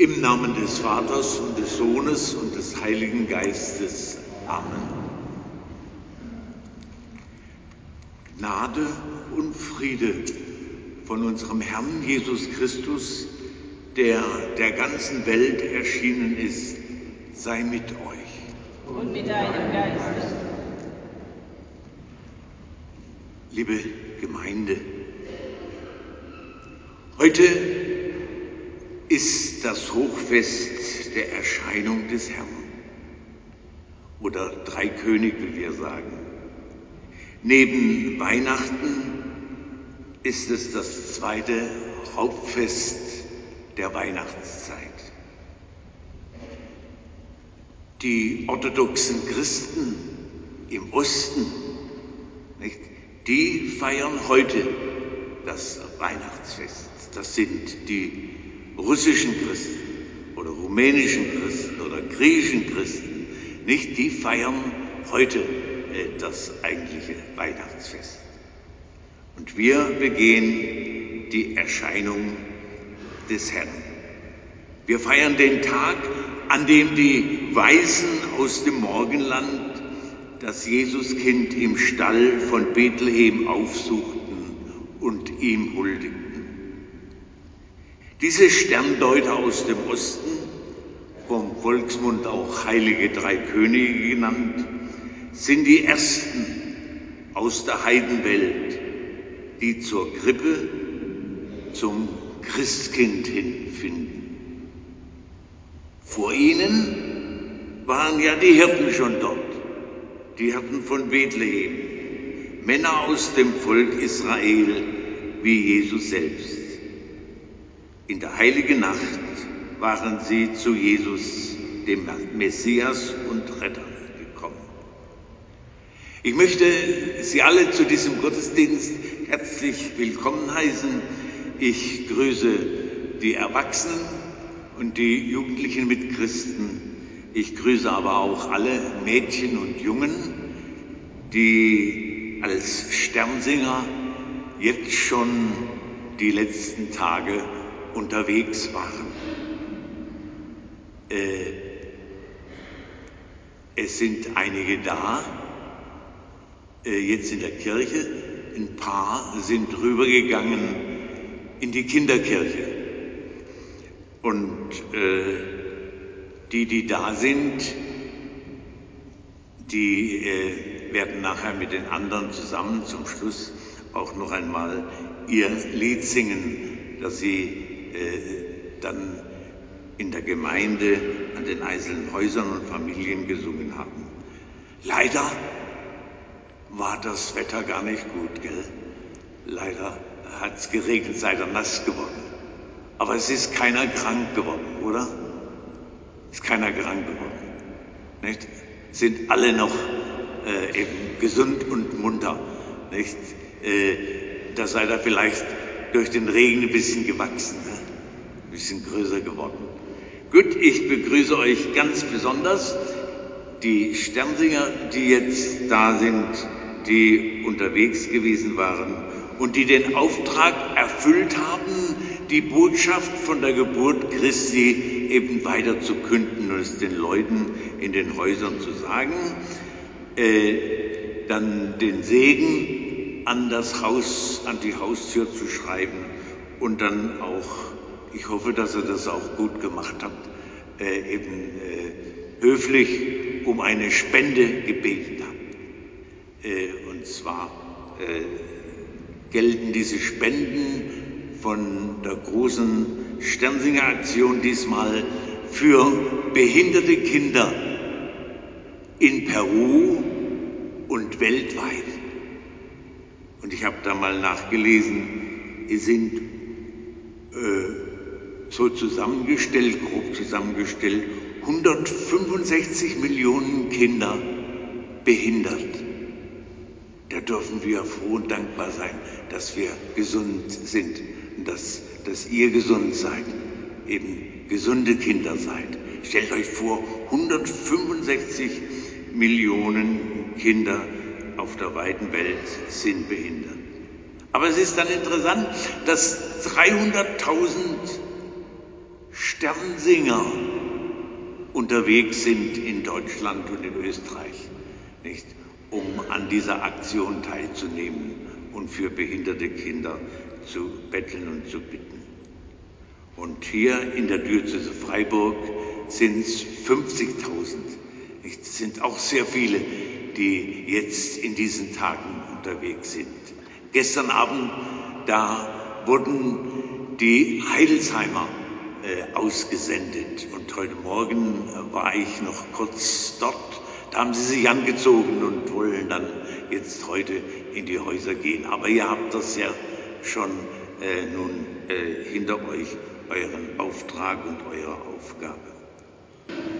Im Namen des Vaters und des Sohnes und des Heiligen Geistes. Amen. Gnade und Friede von unserem Herrn Jesus Christus, der der ganzen Welt erschienen ist, sei mit euch. Und mit deinem Geiste. Liebe Gemeinde, heute ist das Hochfest der Erscheinung des Herrn oder Drei König, wie wir sagen. Neben Weihnachten ist es das zweite Hauptfest der Weihnachtszeit. Die orthodoxen Christen im Osten, nicht, die feiern heute das Weihnachtsfest. Das sind die russischen Christen oder rumänischen Christen oder griechischen Christen, nicht, die feiern heute äh, das eigentliche Weihnachtsfest. Und wir begehen die Erscheinung des Herrn. Wir feiern den Tag, an dem die Weisen aus dem Morgenland das Jesuskind im Stall von Bethlehem aufsuchten und ihm huldigten. Diese Sterndeuter aus dem Osten, vom Volksmund auch heilige drei Könige genannt, sind die ersten aus der Heidenwelt, die zur Krippe, zum Christkind hinfinden. Vor ihnen waren ja die Hirten schon dort, die Hirten von Bethlehem, Männer aus dem Volk Israel wie Jesus selbst. In der heiligen Nacht waren sie zu Jesus, dem Messias und Retter, gekommen. Ich möchte Sie alle zu diesem Gottesdienst herzlich willkommen heißen. Ich grüße die Erwachsenen und die jugendlichen Mitchristen. Ich grüße aber auch alle Mädchen und Jungen, die als Sternsinger jetzt schon die letzten Tage unterwegs waren. Äh, es sind einige da, äh, jetzt in der Kirche, ein paar sind rübergegangen in die Kinderkirche. Und äh, die, die da sind, die äh, werden nachher mit den anderen zusammen zum Schluss auch noch einmal ihr Lied singen, das sie dann in der Gemeinde an den einzelnen Häusern und Familien gesungen haben. Leider war das Wetter gar nicht gut, gell? Leider hat es geregnet, seid ihr nass geworden. Aber es ist keiner krank geworden, oder? Ist keiner krank geworden. Nicht? Sind alle noch äh, eben gesund und munter. Nicht? Äh, da seid ihr vielleicht durch den Regen ein bisschen gewachsen, ne? ein bisschen größer geworden. Gut, ich begrüße euch ganz besonders die Sternsinger, die jetzt da sind, die unterwegs gewesen waren und die den Auftrag erfüllt haben, die Botschaft von der Geburt Christi eben weiter zu künden und es den Leuten in den Häusern zu sagen, äh, dann den Segen an das Haus, an die Haustür zu schreiben und dann auch, ich hoffe, dass ihr das auch gut gemacht habt, äh, eben äh, höflich um eine Spende gebeten habt. Äh, und zwar äh, gelten diese Spenden von der großen Sternsinger Aktion diesmal für behinderte Kinder in Peru und weltweit. Und ich habe da mal nachgelesen, es sind äh, so zusammengestellt, grob zusammengestellt, 165 Millionen Kinder behindert. Da dürfen wir froh und dankbar sein, dass wir gesund sind und dass, dass ihr gesund seid, eben gesunde Kinder seid. Stellt euch vor, 165 Millionen Kinder auf der weiten Welt sind behindert. Aber es ist dann interessant, dass 300.000 Sternsinger unterwegs sind in Deutschland und in Österreich, nicht, um an dieser Aktion teilzunehmen und für behinderte Kinder zu betteln und zu bitten. Und hier in der Diözese Freiburg sind es 50.000. Es sind auch sehr viele, die jetzt in diesen Tagen unterwegs sind. Gestern Abend, da wurden die Heidelsheimer äh, ausgesendet und heute Morgen war ich noch kurz dort. Da haben sie sich angezogen und wollen dann jetzt heute in die Häuser gehen. Aber ihr habt das ja schon äh, nun äh, hinter euch, euren Auftrag und eure Aufgabe.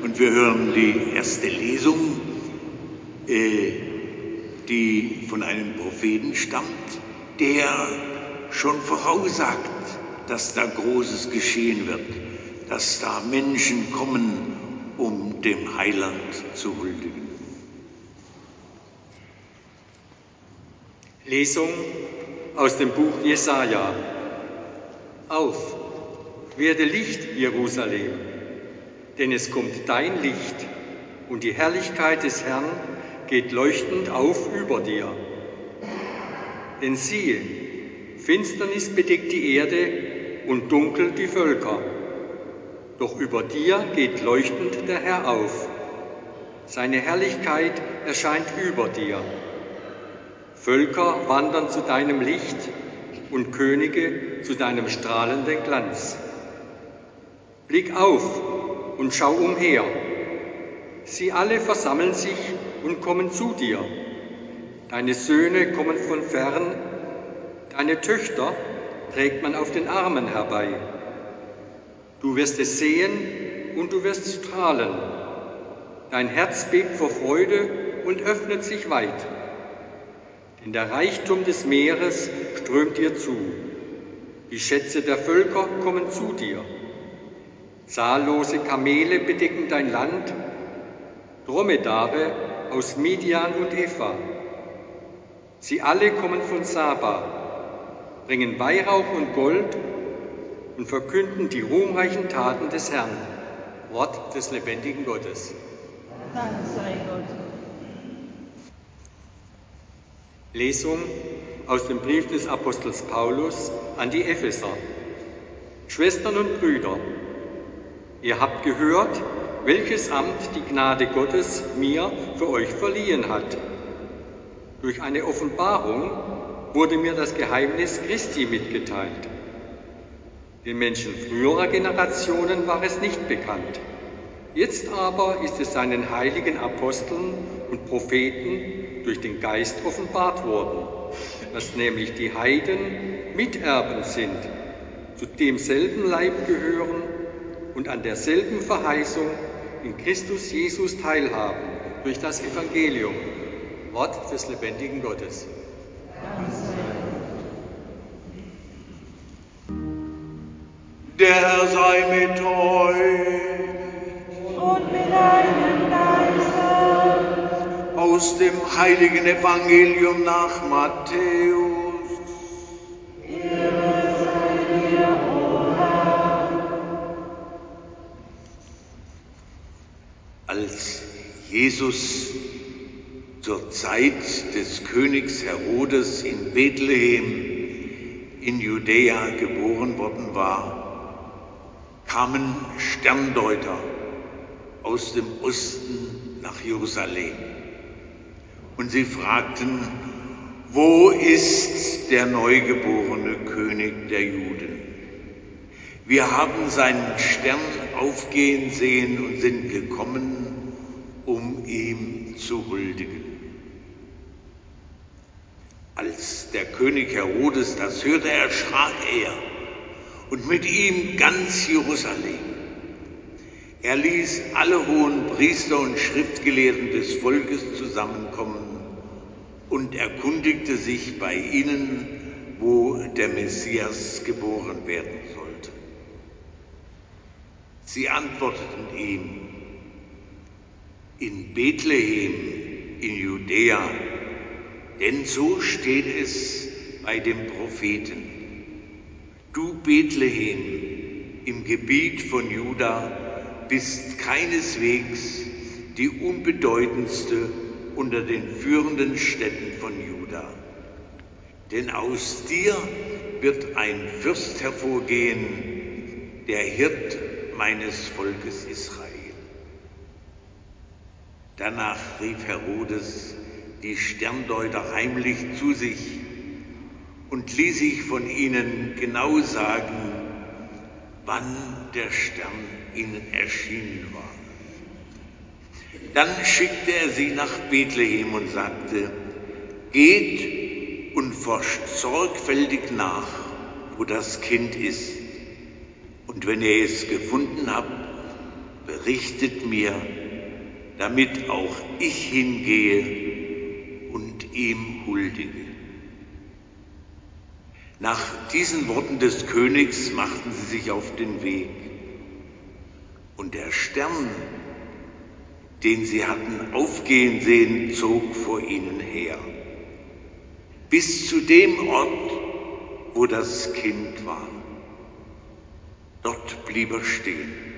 Und wir hören die erste Lesung, äh, die von einem Propheten stammt, der schon voraussagt, dass da Großes geschehen wird, dass da Menschen kommen, um dem Heiland zu huldigen. Lesung aus dem Buch Jesaja. Auf, werde Licht, Jerusalem, denn es kommt dein Licht und die Herrlichkeit des Herrn geht leuchtend auf über dir. Denn siehe, Finsternis bedeckt die Erde und dunkel die Völker. Doch über dir geht leuchtend der Herr auf. Seine Herrlichkeit erscheint über dir. Völker wandern zu deinem Licht und Könige zu deinem strahlenden Glanz. Blick auf und schau umher. Sie alle versammeln sich und kommen zu dir. Deine Söhne kommen von fern, deine Töchter trägt man auf den Armen herbei. Du wirst es sehen und du wirst strahlen. Dein Herz bebt vor Freude und öffnet sich weit. Denn der Reichtum des Meeres strömt dir zu. Die Schätze der Völker kommen zu dir. Zahllose Kamele bedecken dein Land, Dromedare aus Midian und Epha. Sie alle kommen von Saba, bringen Weihrauch und Gold und verkünden die ruhmreichen Taten des Herrn. Wort des lebendigen Gottes. Dank sei Gott. Lesung aus dem Brief des Apostels Paulus an die Epheser. Schwestern und Brüder, ihr habt gehört, welches Amt die Gnade Gottes mir für euch verliehen hat. Durch eine Offenbarung wurde mir das Geheimnis Christi mitgeteilt. Den Menschen früherer Generationen war es nicht bekannt. Jetzt aber ist es seinen heiligen Aposteln und Propheten durch den Geist offenbart worden, dass nämlich die Heiden Miterben sind, zu demselben Leib gehören und an derselben Verheißung in Christus Jesus teilhaben durch das Evangelium, Wort des lebendigen Gottes. Der Herr sei mit euch. Und mit deinem aus dem heiligen Evangelium nach Matthäus. Jesus zur Zeit des Königs Herodes in Bethlehem in Judäa geboren worden war, kamen Sterndeuter aus dem Osten nach Jerusalem und sie fragten, wo ist der neugeborene König der Juden? Wir haben seinen Stern aufgehen sehen und sind gekommen, ihm zu huldigen. Als der König Herodes das hörte, erschrak er und mit ihm ganz Jerusalem. Er ließ alle hohen Priester und Schriftgelehrten des Volkes zusammenkommen und erkundigte sich bei ihnen, wo der Messias geboren werden sollte. Sie antworteten ihm, in Bethlehem in Judäa, denn so steht es bei dem Propheten. Du Bethlehem, im Gebiet von Juda bist keineswegs die unbedeutendste unter den führenden Städten von Juda. Denn aus dir wird ein Fürst hervorgehen, der Hirt meines Volkes Israel. Danach rief Herodes die Sterndeuter heimlich zu sich und ließ sich von ihnen genau sagen, wann der Stern ihnen erschienen war. Dann schickte er sie nach Bethlehem und sagte, geht und forscht sorgfältig nach, wo das Kind ist. Und wenn ihr es gefunden habt, berichtet mir, damit auch ich hingehe und ihm huldige. Nach diesen Worten des Königs machten sie sich auf den Weg. Und der Stern, den sie hatten aufgehen sehen, zog vor ihnen her, bis zu dem Ort, wo das Kind war. Dort blieb er stehen.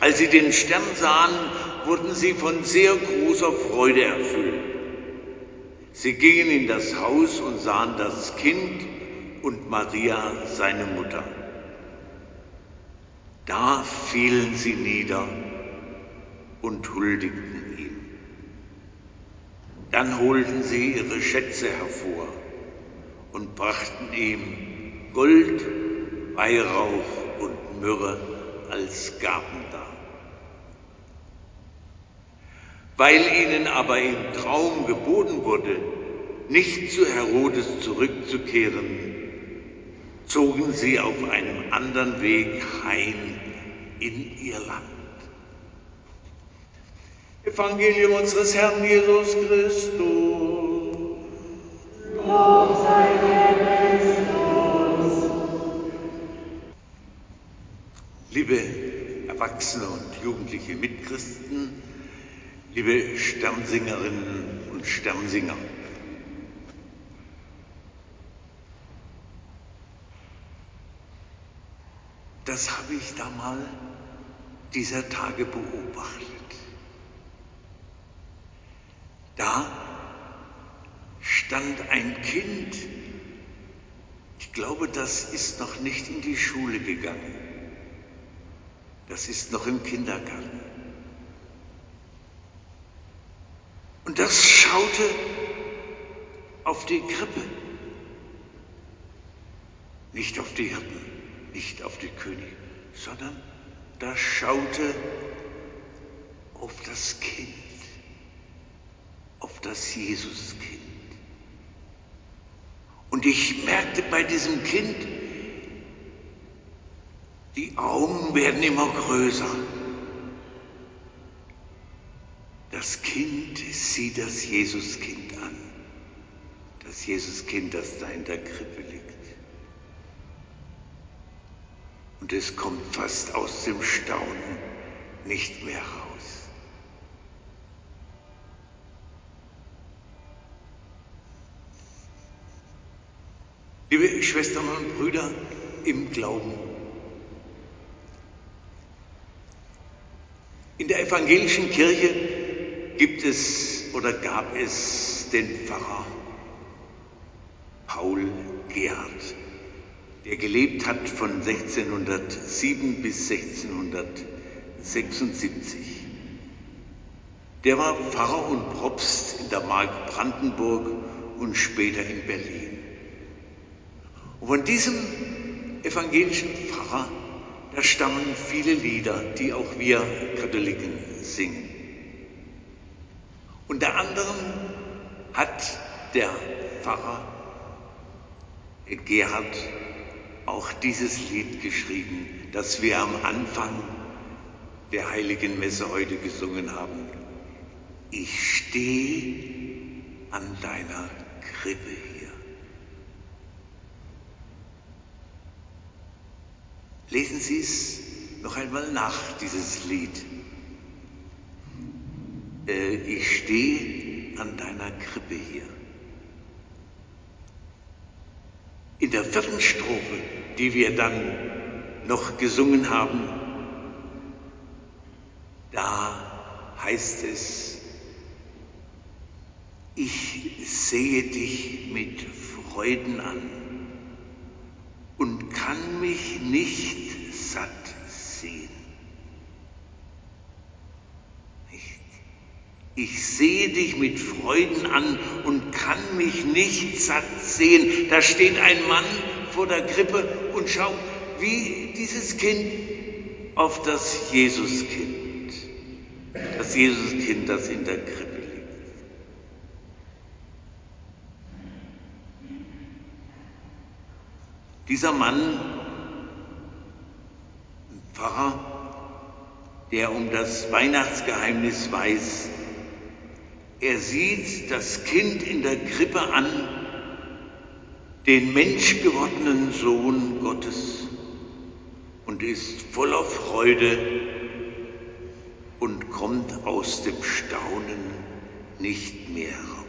Als sie den Stern sahen, wurden sie von sehr großer Freude erfüllt. Sie gingen in das Haus und sahen das Kind und Maria, seine Mutter. Da fielen sie nieder und huldigten ihm. Dann holten sie ihre Schätze hervor und brachten ihm Gold, Weihrauch und Myrrhe als Gaben dar. Weil ihnen aber im Traum geboten wurde, nicht zu Herodes zurückzukehren, zogen sie auf einem anderen Weg heim in ihr Land. Evangelium unseres Herrn Jesus Christus. Lob sei dir, Christus. Liebe Erwachsene und jugendliche Mitchristen, liebe Sternsingerinnen und Sternsinger. Das habe ich da mal dieser Tage beobachtet. Da stand ein Kind, ich glaube, das ist noch nicht in die Schule gegangen, das ist noch im Kindergarten. Und das schaute auf die Krippe, nicht auf die Hirten, nicht auf die Könige, sondern das schaute auf das Kind, auf das Jesuskind. Und ich merkte bei diesem Kind, die Augen werden immer größer. Das Kind sieht das Jesuskind an. Das Jesuskind, das da in der Krippe liegt. Und es kommt fast aus dem Staunen nicht mehr raus. Liebe Schwestern und Brüder im Glauben, in der evangelischen Kirche gibt es oder gab es den Pfarrer Paul Gerhard, der gelebt hat von 1607 bis 1676. Der war Pfarrer und Propst in der Mark Brandenburg und später in Berlin. Und von diesem evangelischen Pfarrer, da stammen viele Lieder, die auch wir Katholiken singen. Unter anderem hat der Pfarrer Gerhard auch dieses Lied geschrieben, das wir am Anfang der heiligen Messe heute gesungen haben. Ich stehe an deiner Krippe hier. Lesen Sie es noch einmal nach, dieses Lied. Äh, ich stehe an deiner Krippe hier. In der vierten Strophe, die wir dann noch gesungen haben, da heißt es, ich sehe dich mit Freuden an und kann mich nicht satt sehen. Ich sehe dich mit Freuden an und kann mich nicht satt sehen. Da steht ein Mann vor der Krippe und schaut, wie dieses Kind auf das Jesuskind, das Jesuskind, das in der Krippe liegt. Dieser Mann, ein Pfarrer, der um das Weihnachtsgeheimnis weiß, er sieht das Kind in der Krippe an, den menschgewordenen Sohn Gottes und ist voller Freude und kommt aus dem Staunen nicht mehr raus.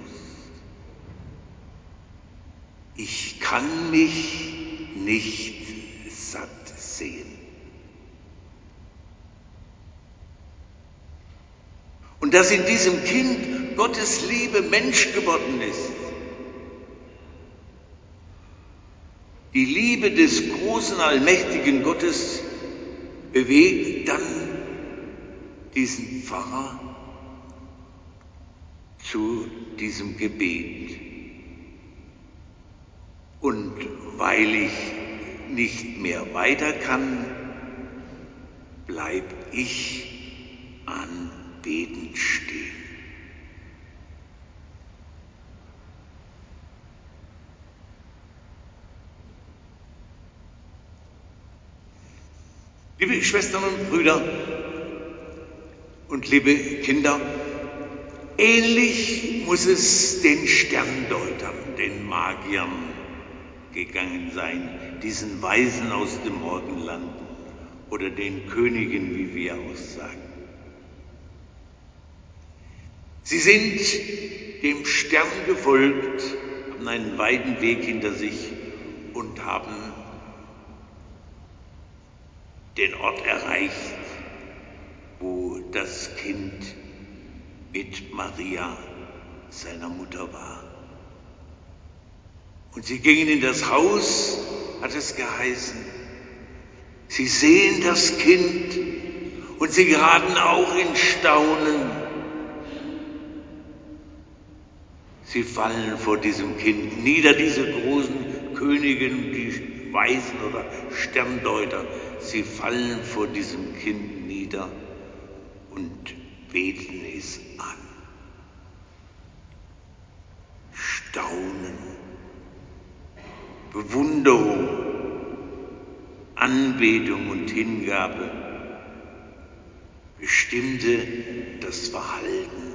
Ich kann mich nicht satt sehen. Und dass in diesem Kind Gottes Liebe Mensch geworden ist. Die Liebe des großen, allmächtigen Gottes bewegt dann diesen Pfarrer zu diesem Gebet. Und weil ich nicht mehr weiter kann, bleib ich anbetend stehen. Liebe Schwestern und Brüder und liebe Kinder, ähnlich muss es den Sterndeutern, den Magiern gegangen sein, diesen Weisen aus dem Morgenland oder den Königen, wie wir auch sagen. Sie sind dem Stern gefolgt, haben einen weiten Weg hinter sich und haben den Ort erreicht, wo das Kind mit Maria, seiner Mutter, war. Und sie gingen in das Haus, hat es geheißen. Sie sehen das Kind und sie geraten auch in Staunen. Sie fallen vor diesem Kind nieder, diese großen Königin, die Weisen oder Sterndeuter. Sie fallen vor diesem Kind nieder und beten es an. Staunen Bewunderung, Anbetung und Hingabe bestimmte das Verhalten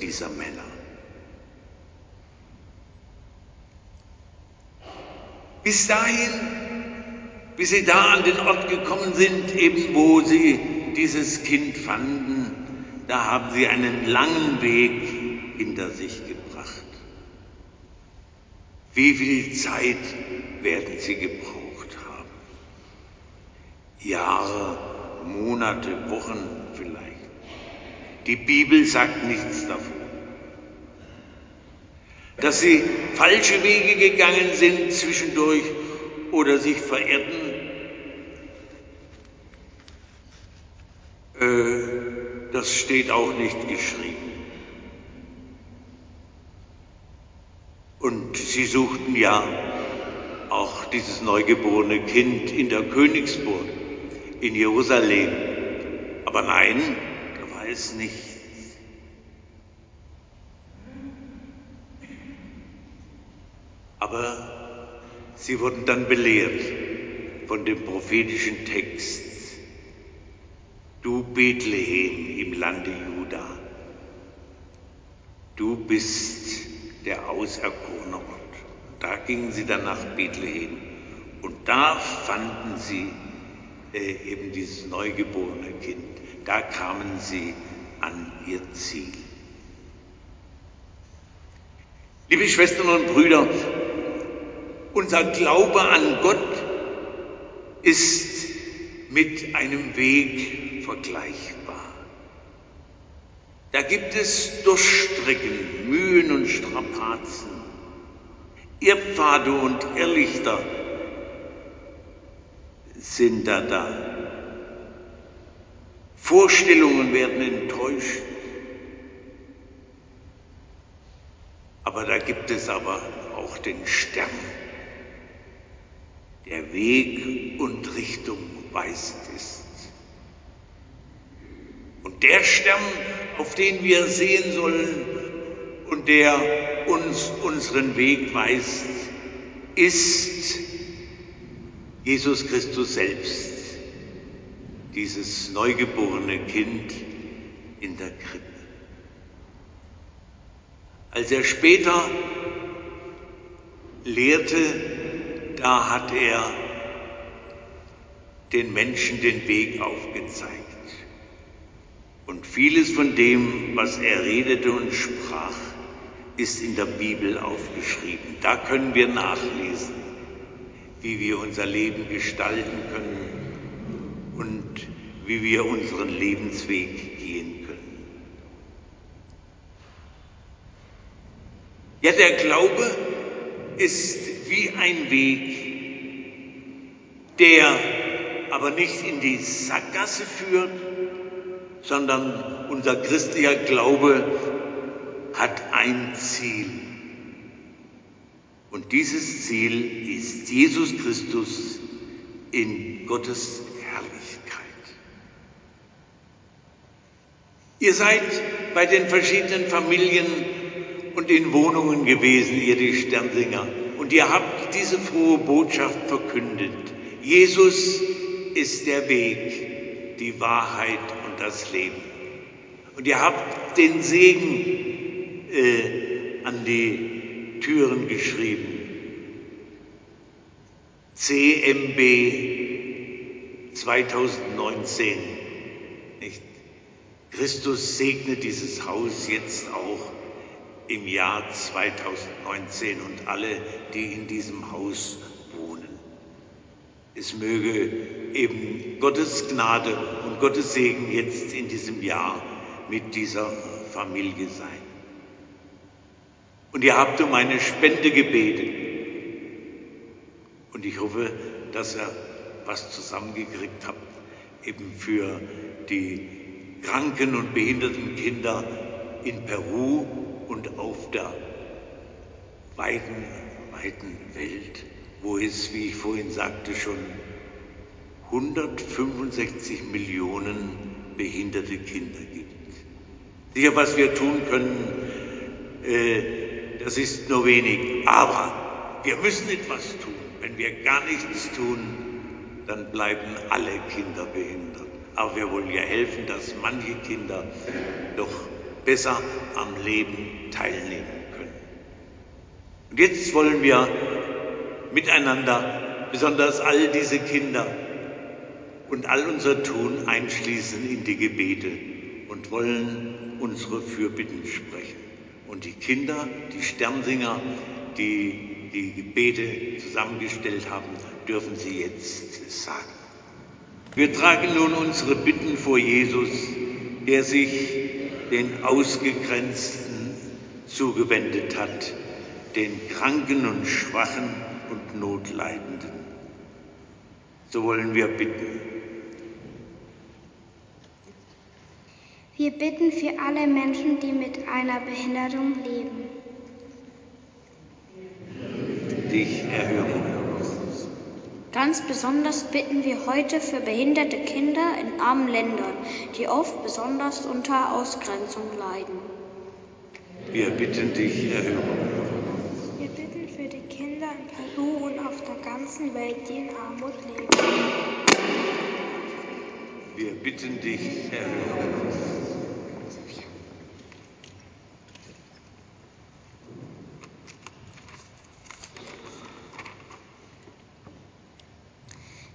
dieser Männer. Bis dahin, bis sie da an den Ort gekommen sind, eben wo sie dieses Kind fanden, da haben sie einen langen Weg hinter sich gebracht. Wie viel Zeit werden Sie gebraucht haben? Jahre, Monate, Wochen vielleicht. Die Bibel sagt nichts davon. Dass Sie falsche Wege gegangen sind zwischendurch oder sich verirrten, äh, das steht auch nicht geschrieben. Und sie suchten ja auch dieses neugeborene Kind in der Königsburg, in Jerusalem. Aber nein, da war es nicht. Aber sie wurden dann belehrt von dem prophetischen Text. Du Bethlehem im Lande Juda, du bist der auserkorene Ort. Da gingen sie dann nach Bethlehem und da fanden sie äh, eben dieses neugeborene Kind. Da kamen sie an ihr Ziel. Liebe Schwestern und Brüder, unser Glaube an Gott ist mit einem Weg vergleichbar. Da gibt es Durchstrecken, Mühen und Strapazen, Irrpfade und Irrlichter sind da da. Vorstellungen werden enttäuscht. Aber da gibt es aber auch den Stern, der Weg und Richtung weisend ist. Und der Stern, auf den wir sehen sollen und der uns unseren Weg weist, ist Jesus Christus selbst, dieses neugeborene Kind in der Krippe. Als er später lehrte, da hat er den Menschen den Weg aufgezeigt. Und vieles von dem, was er redete und sprach, ist in der Bibel aufgeschrieben. Da können wir nachlesen, wie wir unser Leben gestalten können und wie wir unseren Lebensweg gehen können. Ja, der Glaube ist wie ein Weg, der aber nicht in die Sackgasse führt, sondern unser christlicher Glaube hat ein Ziel. Und dieses Ziel ist Jesus Christus in Gottes Herrlichkeit. Ihr seid bei den verschiedenen Familien und in Wohnungen gewesen, ihr die Sternsinger, und ihr habt diese frohe Botschaft verkündet. Jesus ist der Weg, die Wahrheit und das Leben. Und ihr habt den Segen äh, an die Türen geschrieben. CMB 2019. Nicht? Christus segne dieses Haus jetzt auch im Jahr 2019 und alle, die in diesem Haus wohnen. Es möge eben Gottes Gnade und Gottes Segen jetzt in diesem Jahr mit dieser Familie sein. Und ihr habt um eine Spende gebetet. Und ich hoffe, dass ihr was zusammengekriegt habt, eben für die kranken und behinderten Kinder in Peru und auf der weiten, weiten Welt, wo es, wie ich vorhin sagte, schon 165 Millionen behinderte Kinder gibt. Sicher, was wir tun können, äh, das ist nur wenig, aber wir müssen etwas tun. Wenn wir gar nichts tun, dann bleiben alle Kinder behindert. Aber wir wollen ja helfen, dass manche Kinder doch besser am Leben teilnehmen können. Und jetzt wollen wir miteinander, besonders all diese Kinder und all unser Tun einschließen in die Gebete und wollen unsere Fürbitten sprechen. Und die Kinder, die Sternsinger, die die Gebete zusammengestellt haben, dürfen sie jetzt sagen. Wir tragen nun unsere Bitten vor Jesus, der sich den Ausgegrenzten zugewendet hat, den Kranken und Schwachen und Notleidenden. So wollen wir bitten. Wir bitten für alle Menschen, die mit einer Behinderung leben. Dich erhören. Ganz besonders bitten wir heute für behinderte Kinder in armen Ländern, die oft besonders unter Ausgrenzung leiden. Wir bitten dich, erhöre. Wir bitten für die Kinder in Peru und auf der ganzen Welt, die in Armut leben. Wir bitten dich, erhöre.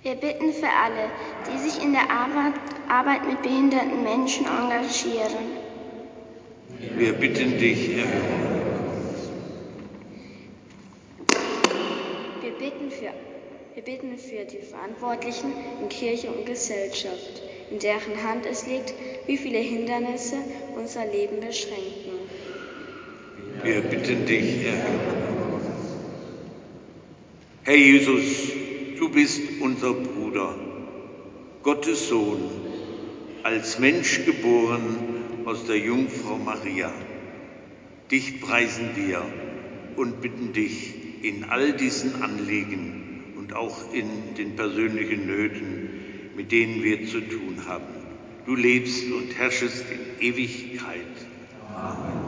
Wir bitten für alle, die sich in der Arbeit, mit behinderten Menschen engagieren. Wir bitten dich, erhöre. Wir bitten für Wir bitten für die Verantwortlichen in Kirche und Gesellschaft, in deren Hand es liegt, wie viele Hindernisse unser Leben beschränken. Wir bitten dich, Herr. Herr Jesus, du bist unser Bruder, Gottes Sohn, als Mensch geboren aus der Jungfrau Maria. Dich preisen wir und bitten dich in all diesen Anliegen und auch in den persönlichen Nöten, mit denen wir zu tun haben. Du lebst und herrschest in Ewigkeit. Amen.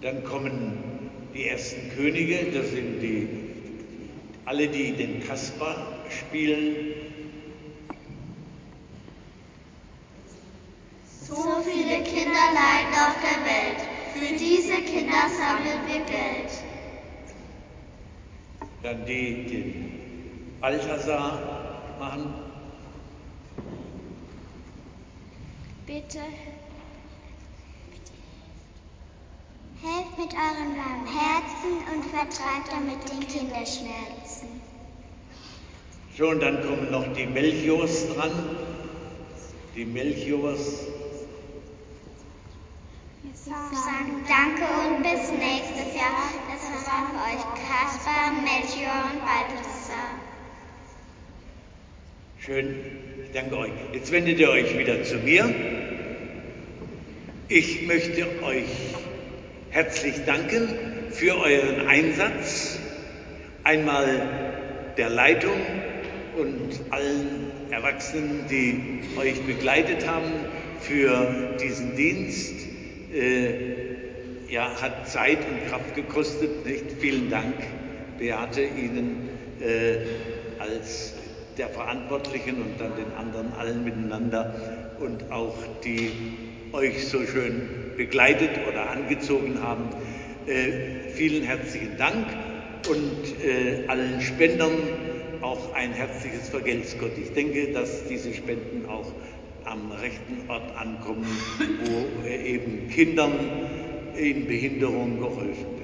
Dann kommen die ersten Könige, das sind die, alle, die den Kasper spielen. So viele Kinder leiden auf der Welt. Für diese Kinder sammeln wir Geld. Dann die den Balthasar machen. Bitte Helft mit eurem warmen Herzen und vertreibt damit den Kinderschmerzen. So, und dann kommen noch die Melchiors dran. Die Melchiors. Wir sagen Danke und bis nächstes Jahr. Das waren für euch Kaspar, Melchior und Balthasar. Schön, danke euch. Jetzt wendet ihr euch wieder zu mir. Ich möchte euch herzlich danken für euren Einsatz, einmal der Leitung und allen Erwachsenen, die euch begleitet haben für diesen Dienst. Äh, ja, hat Zeit und Kraft gekostet. Nicht? Vielen Dank, Beate, Ihnen äh, als der Verantwortlichen und dann den anderen allen miteinander und auch die euch so schön begleitet oder angezogen haben. Äh, vielen herzlichen Dank und äh, allen Spendern auch ein herzliches Vergelt's Gott. Ich denke, dass diese Spenden auch am rechten Ort ankommen, wo äh, eben Kindern in Behinderung geholfen